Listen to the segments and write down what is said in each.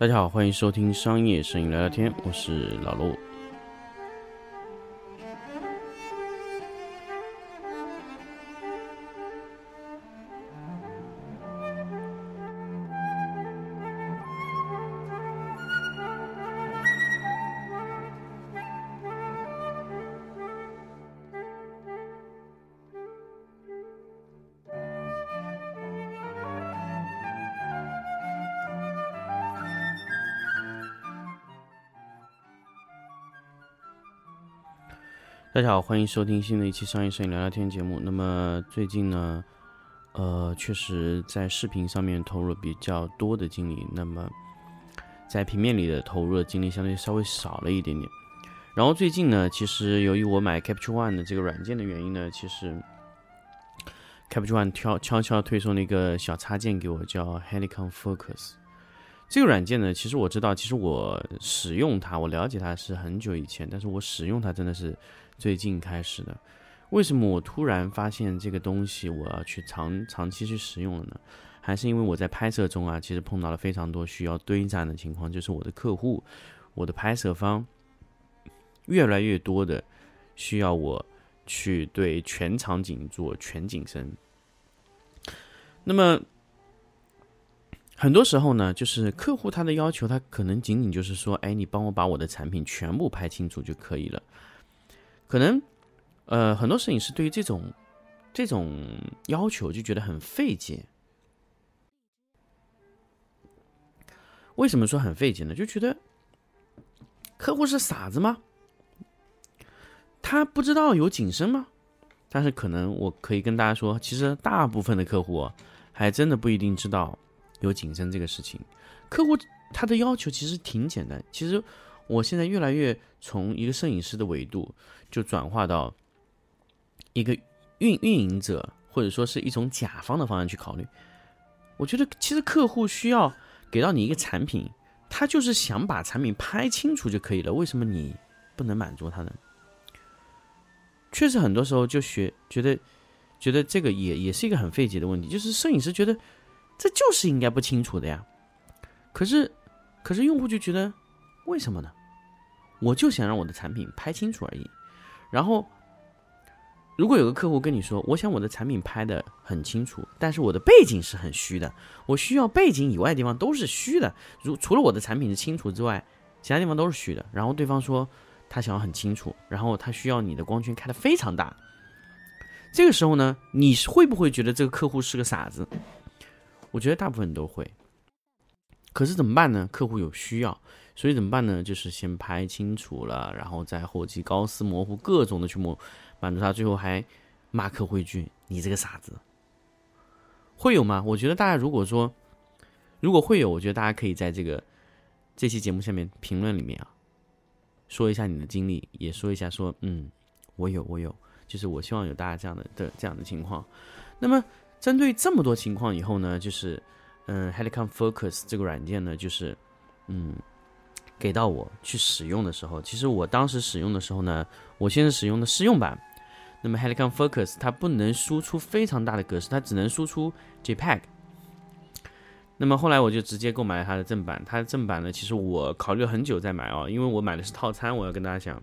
大家好，欢迎收听商业摄影聊聊天，我是老陆。大家好，欢迎收听新的一期商业摄影聊聊天节目。那么最近呢，呃，确实在视频上面投入了比较多的精力，那么在平面里的投入的精力相对稍微少了一点点。然后最近呢，其实由于我买 Capture One 的这个软件的原因呢，其实 Capture One 悄悄悄推送了一个小插件给我，叫 Helicon Focus。这个软件呢，其实我知道，其实我使用它，我了解它是很久以前，但是我使用它真的是。最近开始的，为什么我突然发现这个东西我要去长长期去使用了呢？还是因为我在拍摄中啊，其实碰到了非常多需要堆栈的情况，就是我的客户、我的拍摄方越来越多的需要我去对全场景做全景声。那么很多时候呢，就是客户他的要求，他可能仅仅就是说，哎，你帮我把我的产品全部拍清楚就可以了。可能，呃，很多摄影师对于这种这种要求就觉得很费解。为什么说很费解呢？就觉得客户是傻子吗？他不知道有景深吗？但是可能我可以跟大家说，其实大部分的客户还真的不一定知道有景深这个事情。客户他的要求其实挺简单，其实。我现在越来越从一个摄影师的维度，就转化到一个运运营者，或者说是一种甲方的方向去考虑。我觉得其实客户需要给到你一个产品，他就是想把产品拍清楚就可以了。为什么你不能满足他呢？确实很多时候就学觉得觉得这个也也是一个很费解的问题，就是摄影师觉得这就是应该不清楚的呀。可是可是用户就觉得为什么呢？我就想让我的产品拍清楚而已。然后，如果有个客户跟你说，我想我的产品拍的很清楚，但是我的背景是很虚的，我需要背景以外的地方都是虚的。如除了我的产品是清楚之外，其他地方都是虚的。然后对方说他想要很清楚，然后他需要你的光圈开的非常大。这个时候呢，你会不会觉得这个客户是个傻子？我觉得大部分都会。可是怎么办呢？客户有需要。所以怎么办呢？就是先拍清楚了，然后再后期高斯模糊各种的去模满足他，最后还骂客户一句：“你这个傻子。”会有吗？我觉得大家如果说如果会有，我觉得大家可以在这个这期节目下面评论里面啊，说一下你的经历，也说一下说嗯，我有我有，就是我希望有大家这样的的这样的情况。那么针对这么多情况以后呢，就是嗯，Helicon Focus 这个软件呢，就是嗯。给到我去使用的时候，其实我当时使用的时候呢，我现在使用的试用版。那么 Helicon Focus 它不能输出非常大的格式，它只能输出 JPEG。那么后来我就直接购买了它的正版。它的正版呢，其实我考虑了很久再买哦，因为我买的是套餐。我要跟大家讲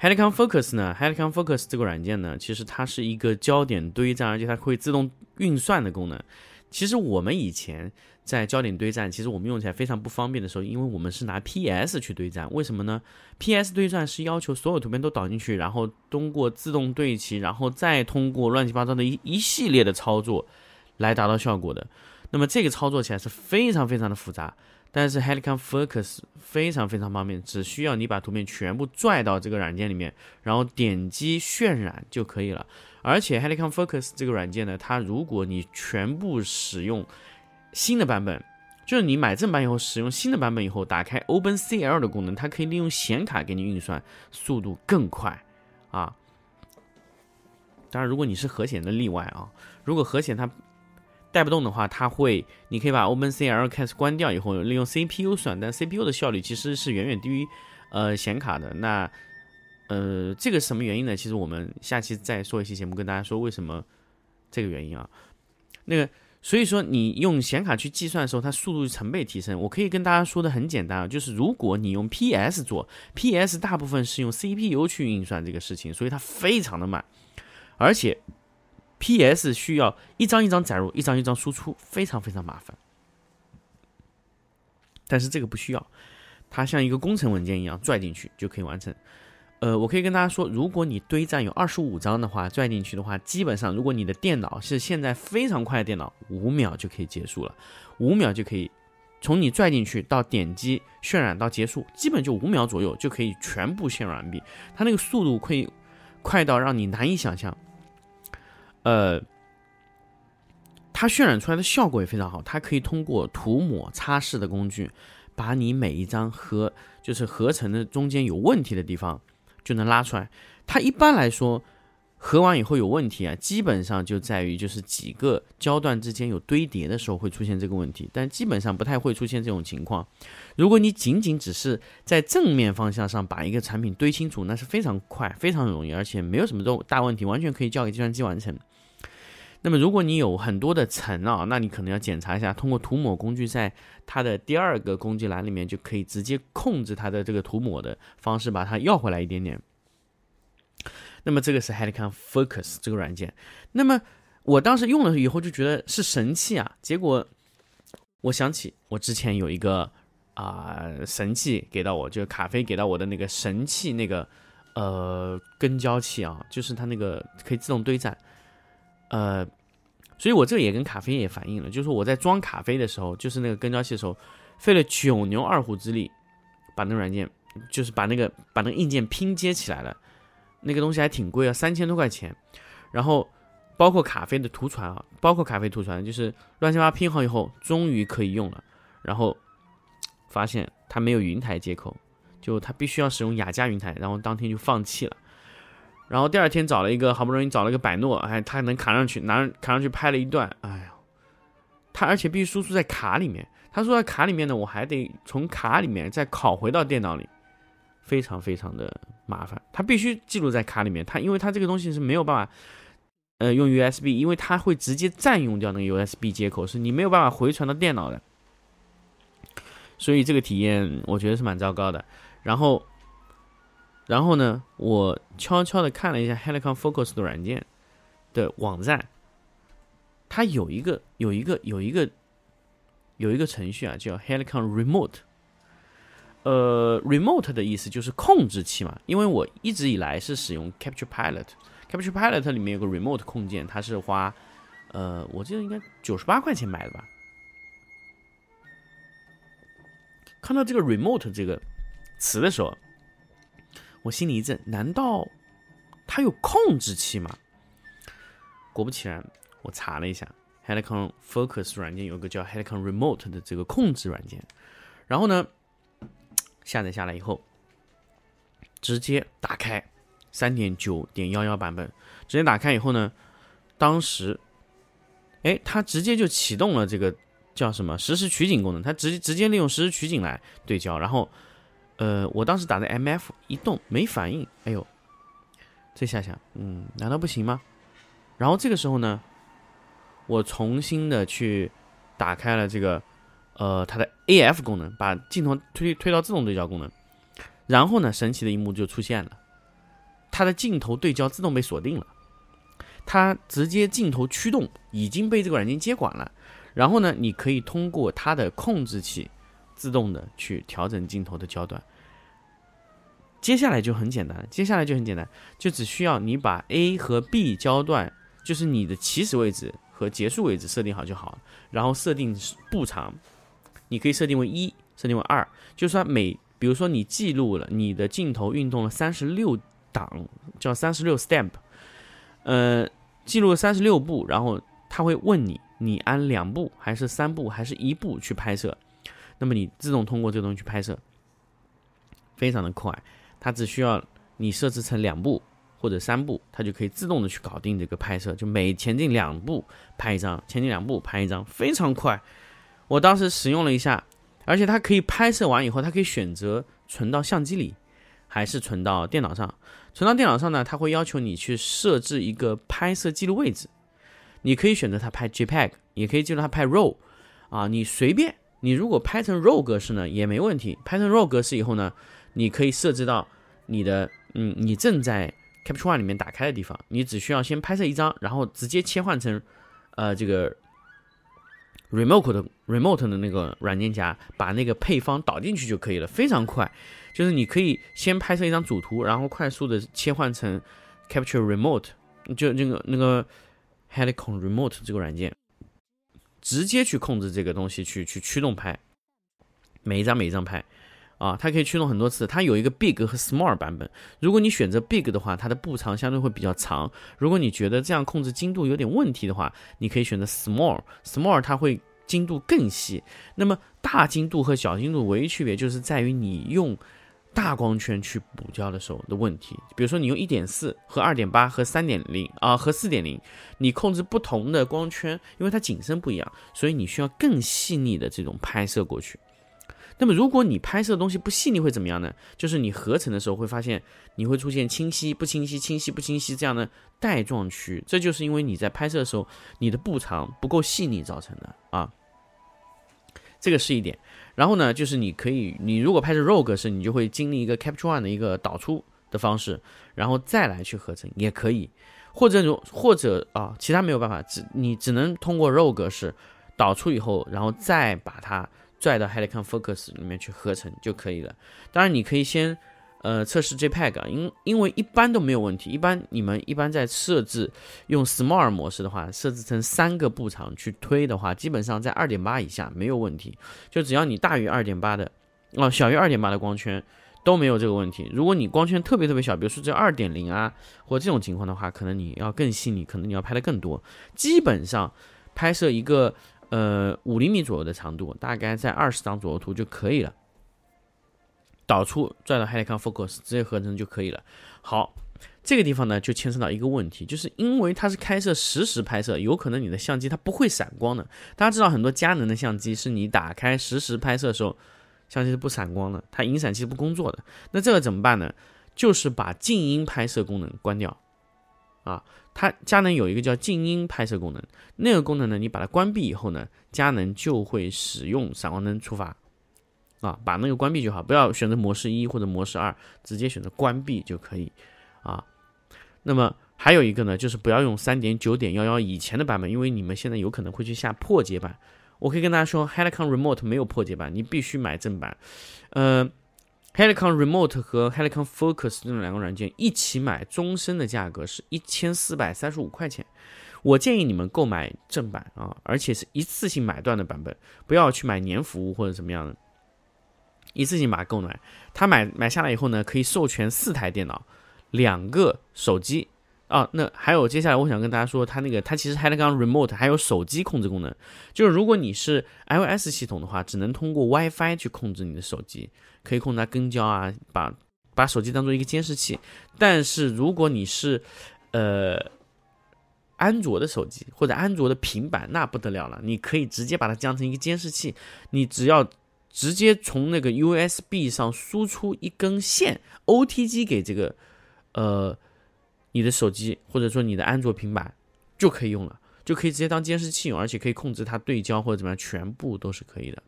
，Helicon Focus 呢，Helicon Focus 这个软件呢，其实它是一个焦点堆栈，而且它会自动运算的功能。其实我们以前在焦点堆栈，其实我们用起来非常不方便的时候，因为我们是拿 PS 去堆栈。为什么呢？PS 堆栈是要求所有图片都导进去，然后通过自动对齐，然后再通过乱七八糟的一一系列的操作来达到效果的。那么这个操作起来是非常非常的复杂。但是 Helicon Focus 非常非常方便，只需要你把图片全部拽到这个软件里面，然后点击渲染就可以了。而且 Helicon Focus 这个软件呢，它如果你全部使用新的版本，就是你买正版以后使用新的版本以后，打开 OpenCL 的功能，它可以利用显卡给你运算，速度更快啊。当然，如果你是核显的例外啊，如果核显它带不动的话，它会，你可以把 OpenCL 开始关掉以后，利用 CPU 算，但 CPU 的效率其实是远远低于呃显卡的。那呃，这个什么原因呢？其实我们下期再说一期节目跟大家说为什么这个原因啊。那个所以说你用显卡去计算的时候，它速度成倍提升。我可以跟大家说的很简单啊，就是如果你用 PS 做，PS 大部分是用 CPU 去运算这个事情，所以它非常的慢，而且 PS 需要一张一张载入，一张一张输出，非常非常麻烦。但是这个不需要，它像一个工程文件一样拽进去就可以完成。呃，我可以跟大家说，如果你堆栈有二十五张的话，拽进去的话，基本上如果你的电脑是现在非常快的电脑，五秒就可以结束了，五秒就可以从你拽进去到点击渲染到结束，基本就五秒左右就可以全部渲染完毕。它那个速度可以快到让你难以想象。呃，它渲染出来的效果也非常好，它可以通过涂抹擦拭的工具，把你每一张合就是合成的中间有问题的地方。就能拉出来。它一般来说合完以后有问题啊，基本上就在于就是几个焦段之间有堆叠的时候会出现这个问题，但基本上不太会出现这种情况。如果你仅仅只是在正面方向上把一个产品堆清楚，那是非常快、非常容易，而且没有什么都大问题，完全可以交给计算机完成。那么如果你有很多的层啊，那你可能要检查一下，通过涂抹工具在它的第二个工具栏里面就可以直接控制它的这个涂抹的方式，把它要回来一点点。那么这个是 Helicon Focus 这个软件。那么我当时用了以后就觉得是神器啊，结果我想起我之前有一个啊神器给到我，就是卡飞给到我的那个神器那个呃跟焦器啊，就是它那个可以自动堆栈。呃，所以我这个也跟卡飞也反映了，就是我在装卡飞的时候，就是那个跟焦器的时候，费了九牛二虎之力，把那个软件，就是把那个把那个硬件拼接起来了，那个东西还挺贵啊，三千多块钱。然后包括卡飞的图传啊，包括卡飞图传，就是乱七八拼好以后，终于可以用了。然后发现它没有云台接口，就它必须要使用雅加云台，然后当天就放弃了。然后第二天找了一个，好不容易找了一个百诺，哎，他能扛上去，拿扛上去拍了一段，哎呀，他而且必须输出在卡里面，他说在卡里面呢，我还得从卡里面再拷回到电脑里，非常非常的麻烦，它必须记录在卡里面，它因为它这个东西是没有办法，呃，用 USB，因为它会直接占用掉那个 USB 接口，是你没有办法回传到电脑的，所以这个体验我觉得是蛮糟糕的，然后。然后呢，我悄悄的看了一下 Helicon Focus 的软件的网站，它有一个有一个有一个有一个程序啊，叫 Helicon Remote。呃，Remote 的意思就是控制器嘛，因为我一直以来是使用 Capture Pilot，Capture Pilot 里面有个 Remote 控件，它是花呃，我记得应该九十八块钱买的吧。看到这个 Remote 这个词的时候。我心里一震，难道它有控制器吗？果不其然，我查了一下，Helicon Focus 软件有个叫 Helicon Remote 的这个控制软件，然后呢，下载下来以后，直接打开三点九点幺幺版本，直接打开以后呢，当时，哎，它直接就启动了这个叫什么实时取景功能，它直接直接利用实时取景来对焦，然后。呃，我当时打的 M F 一动没反应，哎呦，这下想，嗯，难道不行吗？然后这个时候呢，我重新的去打开了这个，呃，它的 A F 功能，把镜头推推到自动对焦功能，然后呢，神奇的一幕就出现了，它的镜头对焦自动被锁定了，它直接镜头驱动已经被这个软件接管了，然后呢，你可以通过它的控制器。自动的去调整镜头的焦段，接下来就很简单，接下来就很简单，就只需要你把 A 和 B 焦段，就是你的起始位置和结束位置设定好就好，然后设定步长，你可以设定为一，设定为二，就算每，比如说你记录了你的镜头运动了三十六档，叫三十六 step，呃，记录了三十六步，然后他会问你，你按两步还是三步还是一步去拍摄。那么你自动通过这个东西去拍摄，非常的快，它只需要你设置成两步或者三步，它就可以自动的去搞定这个拍摄，就每前进两步拍一张，前进两步拍一张，非常快。我当时使用了一下，而且它可以拍摄完以后，它可以选择存到相机里，还是存到电脑上。存到电脑上呢，它会要求你去设置一个拍摄记录位置。你可以选择它拍 JPEG，也可以记录它拍 RAW，啊，你随便。你如果拍成 RAW 格式呢，也没问题。拍成 RAW 格式以后呢，你可以设置到你的，嗯，你正在 Capture One 里面打开的地方，你只需要先拍摄一张，然后直接切换成，呃，这个 Remote 的 Remote 的那个软件夹，把那个配方导进去就可以了，非常快。就是你可以先拍摄一张主图，然后快速的切换成 Capture Remote，就那个那个 Helicon Remote 这个软件。直接去控制这个东西，去去驱动拍，每一张每一张拍，啊，它可以驱动很多次。它有一个 big 和 small 版本。如果你选择 big 的话，它的步长相对会比较长。如果你觉得这样控制精度有点问题的话，你可以选择 small。small 它会精度更细。那么大精度和小精度唯一区别就是在于你用。大光圈去补焦的时候的问题，比如说你用一点四和二点八和三点零啊和四点零，你控制不同的光圈，因为它景深不一样，所以你需要更细腻的这种拍摄过去。那么如果你拍摄的东西不细腻会怎么样呢？就是你合成的时候会发现你会出现清晰不清晰、清晰不清晰这样的带状区，这就是因为你在拍摄的时候你的步长不够细腻造成的啊。这个是一点。然后呢，就是你可以，你如果拍摄 RAW 格式，你就会经历一个 Capture One 的一个导出的方式，然后再来去合成也可以，或者如或者啊，其他没有办法，只你只能通过 RAW 格式导出以后，然后再把它拽到 Helicon Focus 里面去合成就可以了。当然，你可以先。呃，测试 JPEG，因因为一般都没有问题。一般你们一般在设置用 Small 模式的话，设置成三个步长去推的话，基本上在二点八以下没有问题。就只要你大于二点八的，哦，小于二点八的光圈都没有这个问题。如果你光圈特别特别小，比如说只有二点零啊，或这种情况的话，可能你要更细腻，可能你要拍的更多。基本上拍摄一个呃五厘米左右的长度，大概在二十张左右图就可以了。导出拽到 Helicon Focus 直接合成就可以了。好，这个地方呢就牵涉到一个问题，就是因为它是开设实时拍摄，有可能你的相机它不会闪光的。大家知道很多佳能的相机是你打开实时拍摄的时候，相机是不闪光的，它引闪器不工作的。那这个怎么办呢？就是把静音拍摄功能关掉啊。它佳能有一个叫静音拍摄功能，那个功能呢，你把它关闭以后呢，佳能就会使用闪光灯触发。啊，把那个关闭就好，不要选择模式一或者模式二，直接选择关闭就可以。啊，那么还有一个呢，就是不要用三点九点幺幺以前的版本，因为你们现在有可能会去下破解版。我可以跟大家说，Helicon Remote 没有破解版，你必须买正版。呃，Helicon Remote 和 Helicon Focus 这两个软件一起买，终身的价格是一千四百三十五块钱。我建议你们购买正版啊，而且是一次性买断的版本，不要去买年服务或者怎么样的。一次性把它购买，他买买下来以后呢，可以授权四台电脑，两个手机啊。那还有接下来我想跟大家说，它那个它其实 Helicon Remote 还有手机控制功能，就是如果你是 iOS 系统的话，只能通过 WiFi 去控制你的手机，可以控制它跟焦啊，把把手机当做一个监视器。但是如果你是呃安卓的手机或者安卓的平板，那不得了了，你可以直接把它降成一个监视器，你只要。直接从那个 USB 上输出一根线，OTG 给这个，呃，你的手机或者说你的安卓平板就可以用了，就可以直接当监视器用，而且可以控制它对焦或者怎么样，全部都是可以的，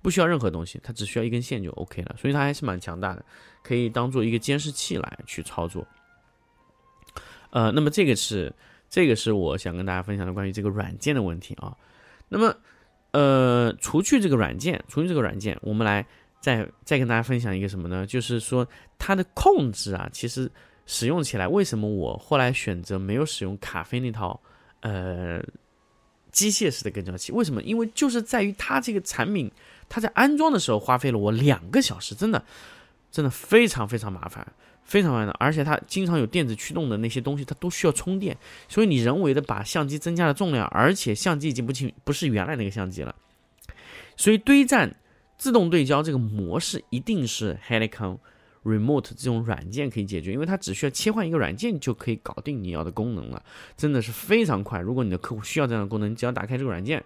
不需要任何东西，它只需要一根线就 OK 了，所以它还是蛮强大的，可以当做一个监视器来去操作。呃，那么这个是这个是我想跟大家分享的关于这个软件的问题啊，那么。呃，除去这个软件，除去这个软件，我们来再再跟大家分享一个什么呢？就是说它的控制啊，其实使用起来，为什么我后来选择没有使用卡飞那套呃机械式的跟焦器？为什么？因为就是在于它这个产品，它在安装的时候花费了我两个小时，真的真的非常非常麻烦。非常慢的，而且它经常有电子驱动的那些东西，它都需要充电，所以你人为的把相机增加了重量，而且相机已经不清不是原来那个相机了，所以堆栈自动对焦这个模式一定是 Helicon Remote 这种软件可以解决，因为它只需要切换一个软件就可以搞定你要的功能了，真的是非常快。如果你的客户需要这样的功能，你只要打开这个软件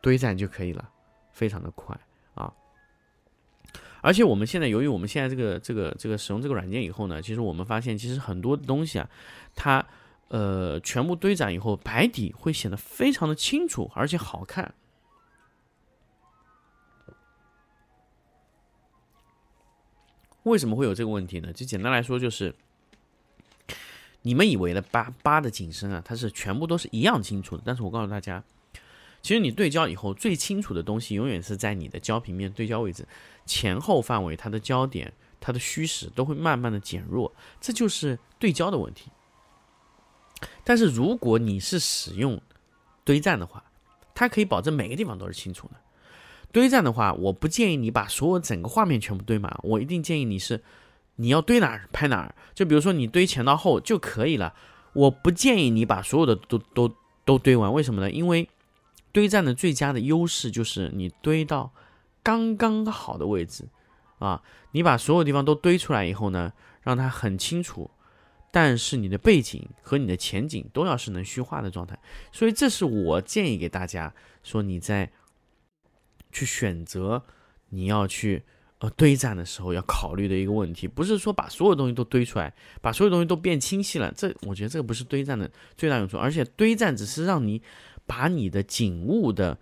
堆栈就可以了，非常的快啊。而且我们现在，由于我们现在这个这个这个使用这个软件以后呢，其实我们发现，其实很多东西啊，它呃，全部堆栈以后，白底会显得非常的清楚，而且好看。为什么会有这个问题呢？就简单来说，就是你们以为的八八的景深啊，它是全部都是一样清楚的。但是我告诉大家，其实你对焦以后，最清楚的东西永远是在你的焦平面对焦位置前后范围，它的焦点、它的虚实都会慢慢的减弱，这就是对焦的问题。但是如果你是使用堆栈的话，它可以保证每个地方都是清楚的。堆栈的话，我不建议你把所有整个画面全部堆满，我一定建议你是，你要堆哪儿拍哪儿。就比如说你堆前到后就可以了，我不建议你把所有的都都都堆完。为什么呢？因为堆栈的最佳的优势就是你堆到刚刚好的位置啊，你把所有地方都堆出来以后呢，让它很清楚，但是你的背景和你的前景都要是能虚化的状态。所以这是我建议给大家说你在。去选择你要去呃堆栈的时候要考虑的一个问题，不是说把所有东西都堆出来，把所有东西都变清晰了。这我觉得这个不是堆栈的最大用处，而且堆栈只是让你把你的景物的、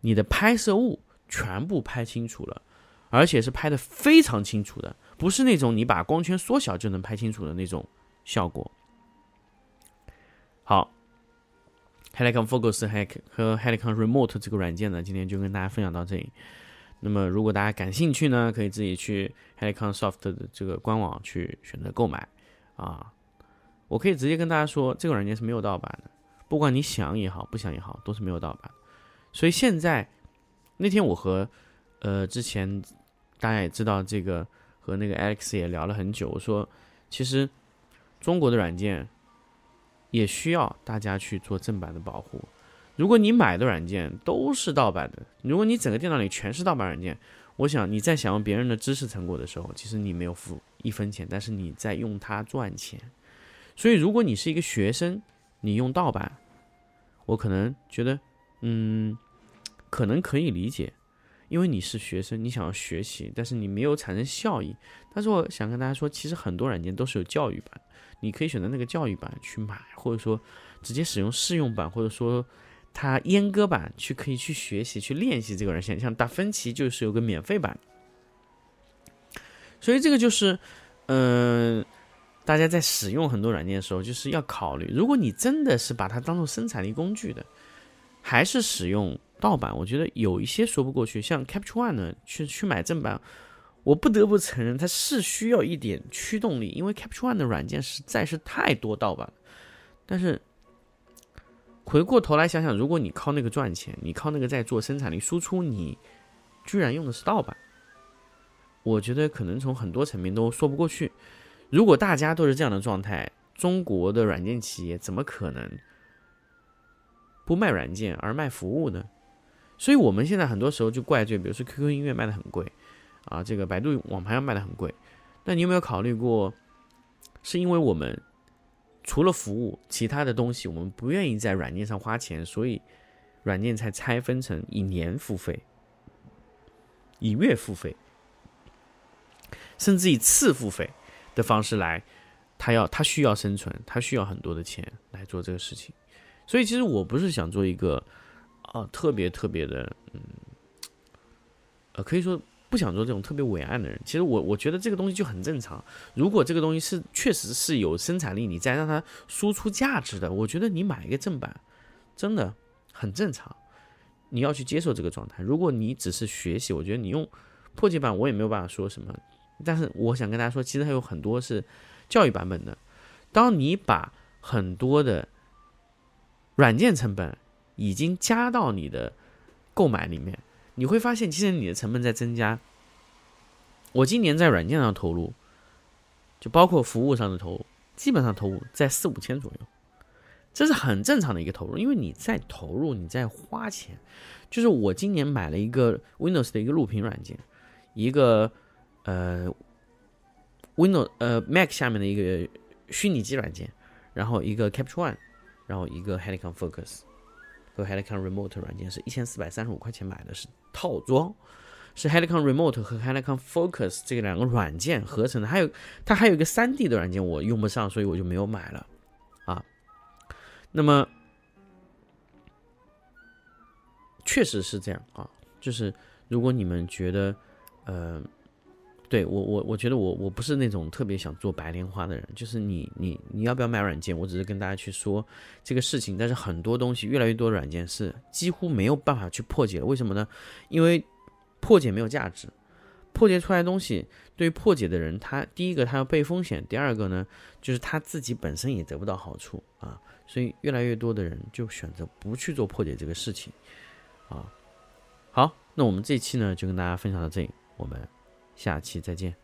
你的拍摄物全部拍清楚了，而且是拍的非常清楚的，不是那种你把光圈缩小就能拍清楚的那种效果。Helicon Focus 还和 Helicon Remote 这个软件呢，今天就跟大家分享到这里。那么，如果大家感兴趣呢，可以自己去 Helicon Soft 的这个官网去选择购买啊。我可以直接跟大家说，这个软件是没有盗版的，不管你想也好，不想也好，都是没有盗版。所以现在那天我和呃之前大家也知道这个和那个 Alex 也聊了很久，我说其实中国的软件。也需要大家去做正版的保护。如果你买的软件都是盗版的，如果你整个电脑里全是盗版软件，我想你在享用别人的知识成果的时候，其实你没有付一分钱，但是你在用它赚钱。所以，如果你是一个学生，你用盗版，我可能觉得，嗯，可能可以理解，因为你是学生，你想要学习，但是你没有产生效益。但是我想跟大家说，其实很多软件都是有教育版。你可以选择那个教育版去买，或者说直接使用试用版，或者说它阉割版去可以去学习、去练习这个软件。像达芬奇就是有个免费版，所以这个就是，嗯，大家在使用很多软件的时候，就是要考虑，如果你真的是把它当做生产力工具的，还是使用盗版，我觉得有一些说不过去。像 Capture One 呢，去去买正版。我不得不承认，它是需要一点驱动力，因为 Capture One 的软件实在是太多盗版。但是回过头来想想，如果你靠那个赚钱，你靠那个在做生产力输出，你居然用的是盗版，我觉得可能从很多层面都说不过去。如果大家都是这样的状态，中国的软件企业怎么可能不卖软件而卖服务呢？所以我们现在很多时候就怪罪，比如说 QQ 音乐卖的很贵。啊，这个百度网盘要卖的很贵，那你有没有考虑过，是因为我们除了服务，其他的东西我们不愿意在软件上花钱，所以软件才拆分成以年付费、以月付费，甚至以次付费的方式来，他要他需要生存，他需要很多的钱来做这个事情，所以其实我不是想做一个啊特别特别的，嗯，呃，可以说。不想做这种特别伟岸的人，其实我我觉得这个东西就很正常。如果这个东西是确实是有生产力，你再让它输出价值的，我觉得你买一个正版，真的很正常。你要去接受这个状态。如果你只是学习，我觉得你用破解版我也没有办法说什么。但是我想跟大家说，其实还有很多是教育版本的。当你把很多的软件成本已经加到你的购买里面。你会发现，其实你的成本在增加。我今年在软件上投入，就包括服务上的投入，基本上投入在四五千左右，这是很正常的一个投入，因为你在投入，你在花钱。就是我今年买了一个 Windows 的一个录屏软件，一个呃 Windows 呃 Mac 下面的一个虚拟机软件，然后一个 Capture One，然后一个 Helicon Focus。和 Helicon Remote 软件是一千四百三十五块钱买的，是套装，是 Helicon Remote 和 Helicon Focus 这两个软件合成的。还有它还有一个三 D 的软件，我用不上，所以我就没有买了啊。那么确实是这样啊，就是如果你们觉得，呃，对我我我觉得我我不是那种特别想做白莲花的人，就是你你你要不要买软件？我只是跟大家去说这个事情，但是很多东西越来越多的软件是几乎没有办法去破解了，为什么呢？因为破解没有价值，破解出来的东西对于破解的人，他第一个他要背风险，第二个呢就是他自己本身也得不到好处啊，所以越来越多的人就选择不去做破解这个事情。啊，好，那我们这期呢就跟大家分享到这里，我们下期再见。